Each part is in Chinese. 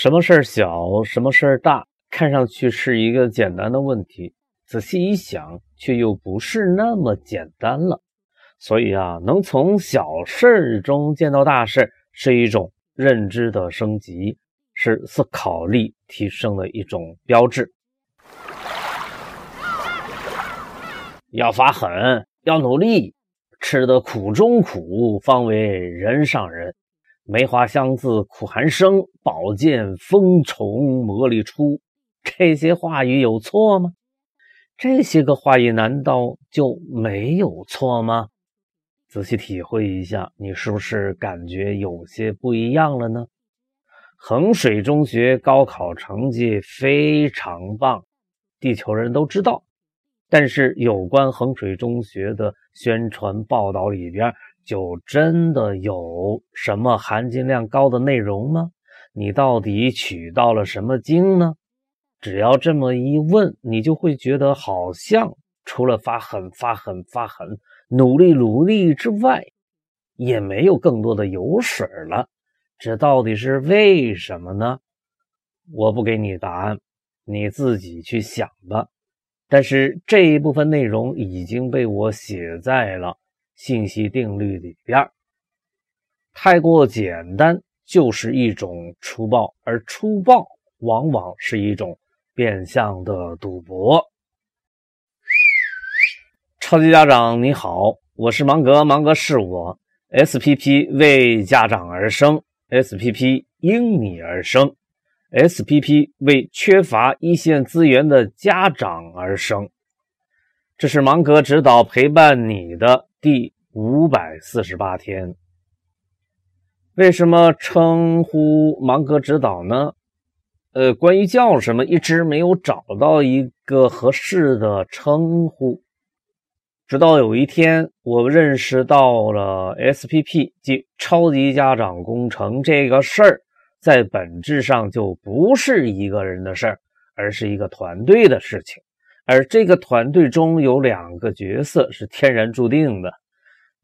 什么事儿小，什么事儿大，看上去是一个简单的问题，仔细一想，却又不是那么简单了。所以啊，能从小事中见到大事，是一种认知的升级，是思考力提升的一种标志。要发狠，要努力，吃得苦中苦，方为人上人。梅花香自苦寒生，宝剑锋从磨砺出。这些话语有错吗？这些个话语难道就没有错吗？仔细体会一下，你是不是感觉有些不一样了呢？衡水中学高考成绩非常棒，地球人都知道。但是有关衡水中学的宣传报道里边。就真的有什么含金量高的内容吗？你到底取到了什么经呢？只要这么一问，你就会觉得好像除了发狠、发狠、发狠，努力、努力之外，也没有更多的油水了。这到底是为什么呢？我不给你答案，你自己去想吧。但是这一部分内容已经被我写在了。信息定律里边，太过简单就是一种粗暴，而粗暴往往是一种变相的赌博。超级家长你好，我是芒格，芒格是我。SPP 为家长而生，SPP 因你而生，SPP 为缺乏一线资源的家长而生。这是芒格指导陪伴你的。第五百四十八天，为什么称呼芒格指导呢？呃，关于叫什么，一直没有找到一个合适的称呼。直到有一天，我认识到了 SPP，即超级家长工程这个事儿，在本质上就不是一个人的事儿，而是一个团队的事情。而这个团队中有两个角色是天然注定的，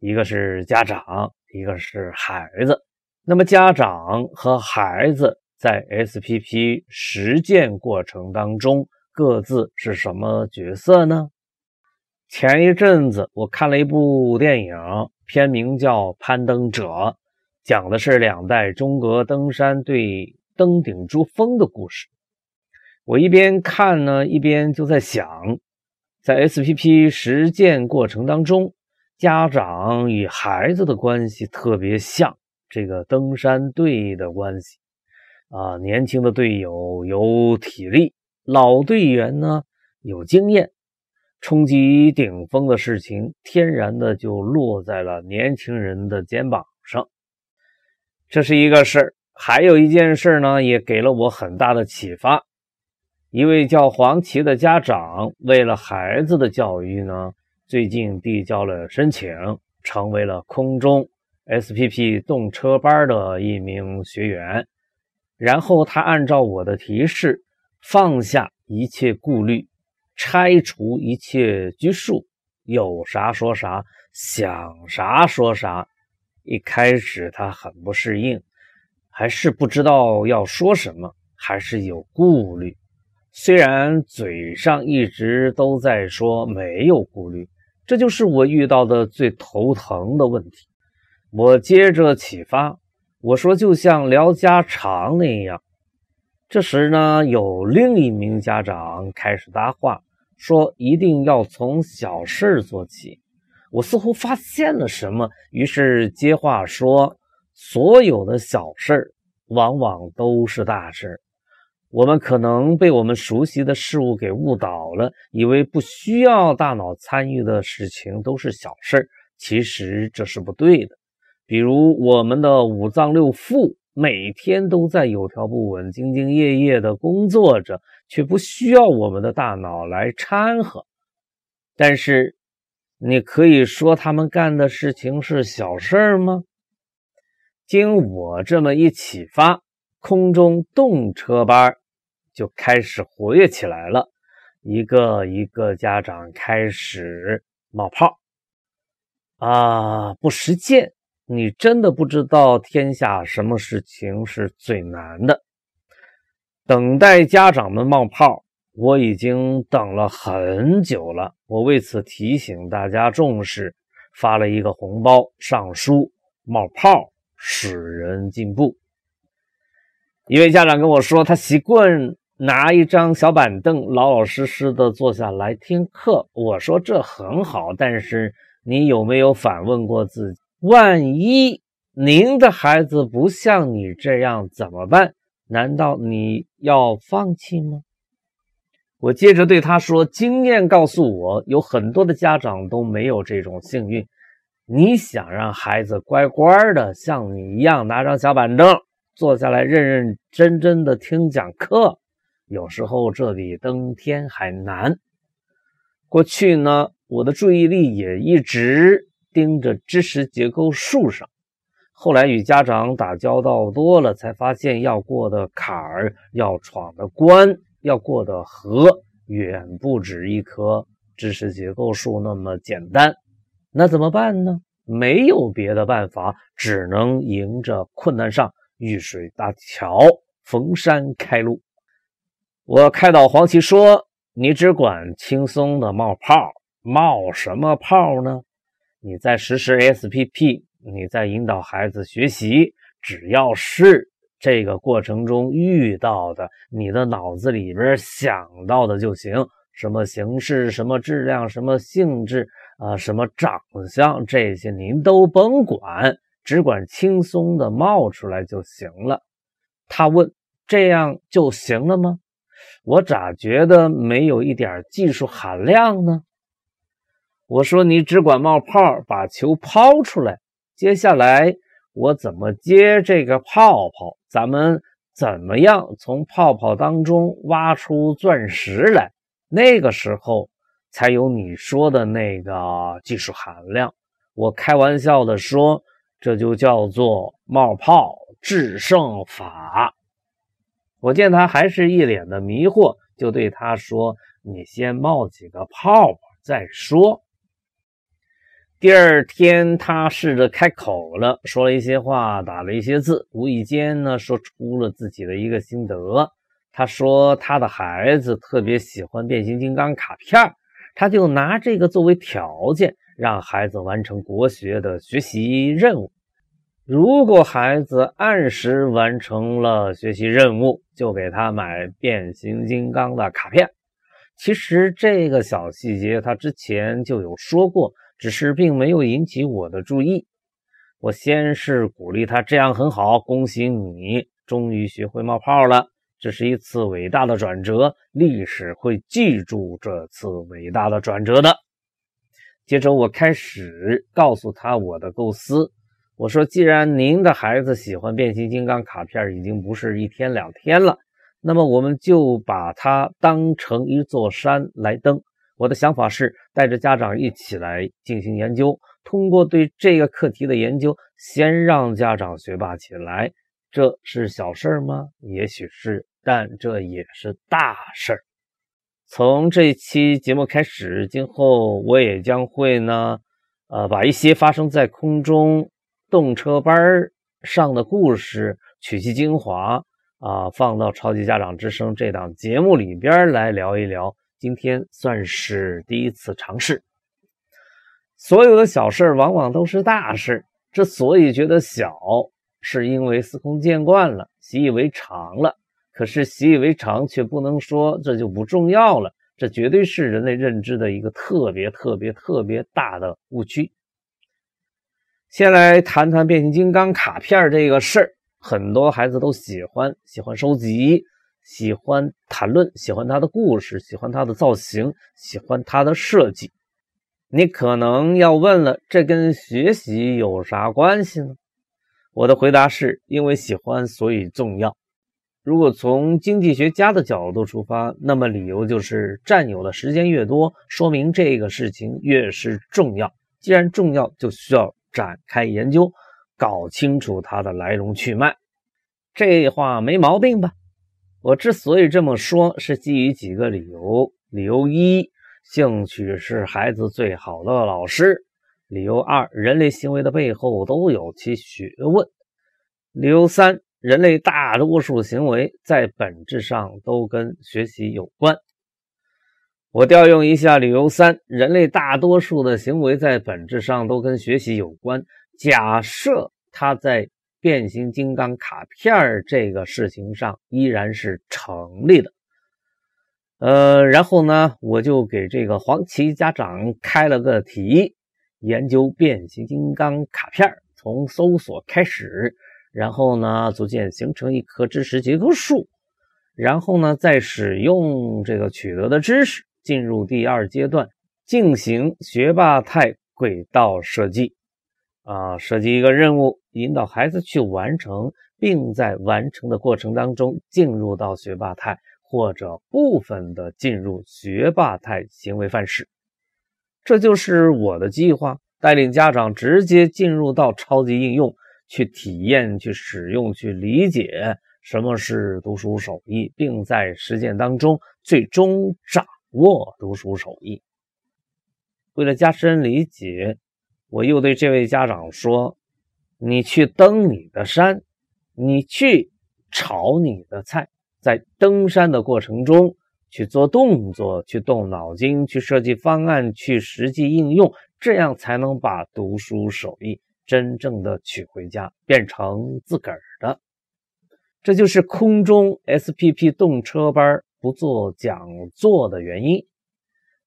一个是家长，一个是孩子。那么家长和孩子在 SPP 实践过程当中各自是什么角色呢？前一阵子我看了一部电影，片名叫《攀登者》，讲的是两代中国登山队登顶珠峰的故事。我一边看呢，一边就在想，在 SPP 实践过程当中，家长与孩子的关系特别像这个登山队的关系啊。年轻的队友有体力，老队员呢有经验，冲击顶峰的事情天然的就落在了年轻人的肩膀上。这是一个事儿，还有一件事呢，也给了我很大的启发。一位叫黄琦的家长，为了孩子的教育呢，最近递交了申请，成为了空中 SPP 动车班的一名学员。然后他按照我的提示，放下一切顾虑，拆除一切拘束，有啥说啥，想啥说啥。一开始他很不适应，还是不知道要说什么，还是有顾虑。虽然嘴上一直都在说没有顾虑，这就是我遇到的最头疼的问题。我接着启发，我说就像聊家常那样。这时呢，有另一名家长开始搭话，说一定要从小事做起。我似乎发现了什么，于是接话说：所有的小事往往都是大事。我们可能被我们熟悉的事物给误导了，以为不需要大脑参与的事情都是小事儿。其实这是不对的。比如我们的五脏六腑每天都在有条不紊、兢兢业业地工作着，却不需要我们的大脑来掺和。但是，你可以说他们干的事情是小事儿吗？经我这么一启发，空中动车班。就开始活跃起来了，一个一个家长开始冒泡啊！不实践，你真的不知道天下什么事情是最难的。等待家长们冒泡，我已经等了很久了。我为此提醒大家重视，发了一个红包，上书冒泡使人进步。一位家长跟我说，他习惯拿一张小板凳，老老实实的坐下来听课。我说这很好，但是你有没有反问过自己，万一您的孩子不像你这样怎么办？难道你要放弃吗？我接着对他说：“经验告诉我，有很多的家长都没有这种幸运。你想让孩子乖乖的像你一样拿张小板凳坐下来认认真真的听讲课，有时候这比登天还难。过去呢，我的注意力也一直盯着知识结构树上。后来与家长打交道多了，才发现要过的坎儿，要闯的关。”要过的河远不止一棵知识结构树那么简单，那怎么办呢？没有别的办法，只能迎着困难上遇水搭桥，逢山开路。我开导黄芪说：“你只管轻松的冒泡，冒什么泡呢？你在实施 SPP，你在引导孩子学习，只要是。”这个过程中遇到的，你的脑子里边想到的就行，什么形式、什么质量、什么性质啊、什么长相，这些您都甭管，只管轻松的冒出来就行了。他问：“这样就行了吗？”我咋觉得没有一点技术含量呢？我说：“你只管冒泡，把球抛出来，接下来。”我怎么接这个泡泡？咱们怎么样从泡泡当中挖出钻石来？那个时候才有你说的那个技术含量。我开玩笑的说，这就叫做冒泡制胜法。我见他还是一脸的迷惑，就对他说：“你先冒几个泡泡再说。”第二天，他试着开口了，说了一些话，打了一些字，无意间呢，说出了自己的一个心得。他说，他的孩子特别喜欢变形金刚卡片，他就拿这个作为条件，让孩子完成国学的学习任务。如果孩子按时完成了学习任务，就给他买变形金刚的卡片。其实这个小细节，他之前就有说过。只是并没有引起我的注意。我先是鼓励他，这样很好，恭喜你，终于学会冒泡了。这是一次伟大的转折，历史会记住这次伟大的转折的。接着，我开始告诉他我的构思。我说，既然您的孩子喜欢变形金刚卡片，已经不是一天两天了，那么我们就把它当成一座山来登。我的想法是带着家长一起来进行研究，通过对这个课题的研究，先让家长学霸起来。这是小事儿吗？也许是，但这也是大事儿。从这期节目开始，今后我也将会呢，呃，把一些发生在空中动车班上的故事取其精华啊，放到《超级家长之声》这档节目里边来聊一聊。今天算是第一次尝试。所有的小事往往都是大事，之所以觉得小，是因为司空见惯了，习以为常了。可是习以为常，却不能说这就不重要了。这绝对是人类认知的一个特别特别特别大的误区。先来谈谈变形金刚卡片这个事儿，很多孩子都喜欢，喜欢收集。喜欢谈论，喜欢他的故事，喜欢他的造型，喜欢他的设计。你可能要问了，这跟学习有啥关系呢？我的回答是因为喜欢，所以重要。如果从经济学家的角度出发，那么理由就是占有的时间越多，说明这个事情越是重要。既然重要，就需要展开研究，搞清楚它的来龙去脉。这话没毛病吧？我之所以这么说，是基于几个理由。理由一，兴趣是孩子最好的老师；理由二，人类行为的背后都有其学问；理由三，人类大多数行为在本质上都跟学习有关。我调用一下理由三：人类大多数的行为在本质上都跟学习有关。假设它在变形金刚卡片这个事情上依然是成立的。呃，然后呢，我就给这个黄旗家长开了个题，研究变形金刚卡片，从搜索开始。然后呢，逐渐形成一棵知识结构树，然后呢，再使用这个取得的知识，进入第二阶段，进行学霸态轨道设计。啊，设计一个任务，引导孩子去完成，并在完成的过程当中进入到学霸态，或者部分的进入学霸态行为范式。这就是我的计划，带领家长直接进入到超级应用。去体验、去使用、去理解什么是读书手艺，并在实践当中最终掌握读书手艺。为了加深理解，我又对这位家长说：“你去登你的山，你去炒你的菜，在登山的过程中去做动作、去动脑筋、去设计方案、去实际应用，这样才能把读书手艺。”真正的取回家，变成自个儿的，这就是空中 SPP 动车班不做讲座的原因。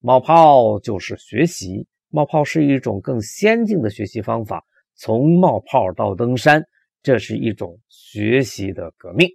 冒泡就是学习，冒泡是一种更先进的学习方法。从冒泡到登山，这是一种学习的革命。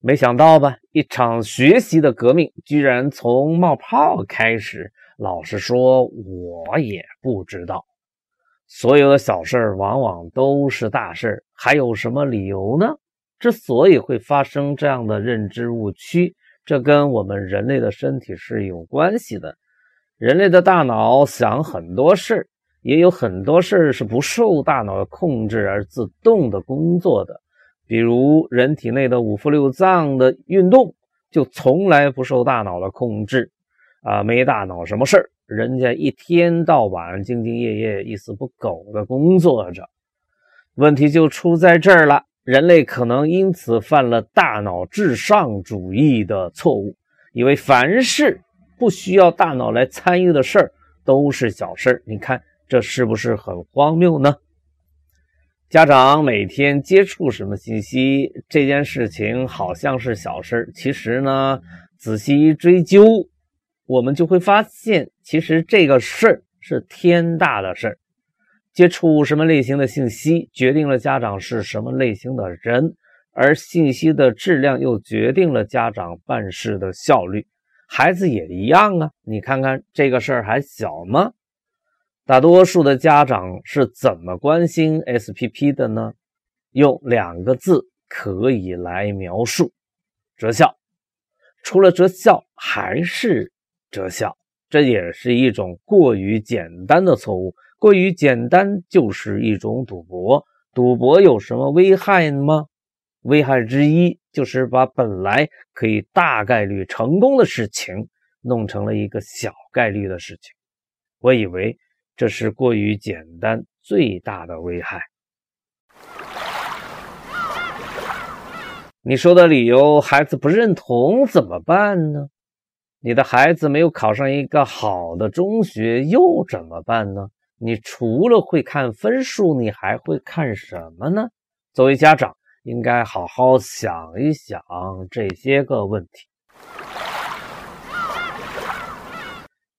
没想到吧，一场学习的革命居然从冒泡开始。老实说，我也不知道。所有的小事往往都是大事，还有什么理由呢？之所以会发生这样的认知误区，这跟我们人类的身体是有关系的。人类的大脑想很多事儿，也有很多事儿是不受大脑的控制而自动的工作的。比如人体内的五腑六脏的运动，就从来不受大脑的控制。啊，没大脑什么事儿？人家一天到晚兢兢业业、一丝不苟的工作着，问题就出在这儿了。人类可能因此犯了大脑至上主义的错误，以为凡是不需要大脑来参与的事儿都是小事儿。你看，这是不是很荒谬呢？家长每天接触什么信息，这件事情好像是小事儿，其实呢，仔细一追究。我们就会发现，其实这个事儿是天大的事儿。接触什么类型的信息，决定了家长是什么类型的人，而信息的质量又决定了家长办事的效率。孩子也一样啊，你看看这个事儿还小吗？大多数的家长是怎么关心 SPP 的呢？用两个字可以来描述：择校。除了择校，还是。择校，这也是一种过于简单的错误。过于简单就是一种赌博。赌博有什么危害吗？危害之一就是把本来可以大概率成功的事情，弄成了一个小概率的事情。我以为这是过于简单最大的危害。你说的理由，孩子不认同怎么办呢？你的孩子没有考上一个好的中学，又怎么办呢？你除了会看分数，你还会看什么呢？作为家长，应该好好想一想这些个问题。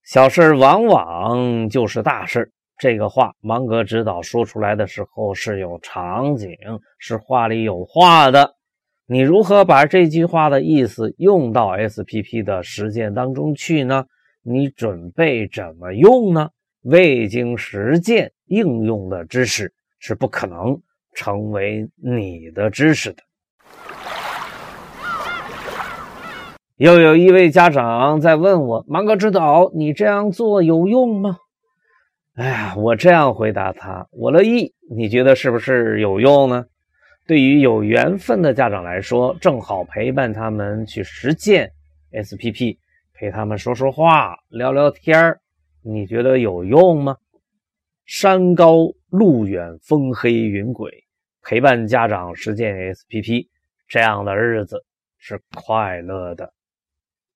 小事往往就是大事这个话，芒格指导说出来的时候是有场景，是话里有话的。你如何把这句话的意思用到 SPP 的实践当中去呢？你准备怎么用呢？未经实践应用的知识是不可能成为你的知识的。又有一位家长在问我：“芒格指导，你这样做有用吗？”哎呀，我这样回答他：“我乐意。你觉得是不是有用呢？”对于有缘分的家长来说，正好陪伴他们去实践 SPP，陪他们说说话、聊聊天你觉得有用吗？山高路远，风黑云诡，陪伴家长实践 SPP，这样的日子是快乐的。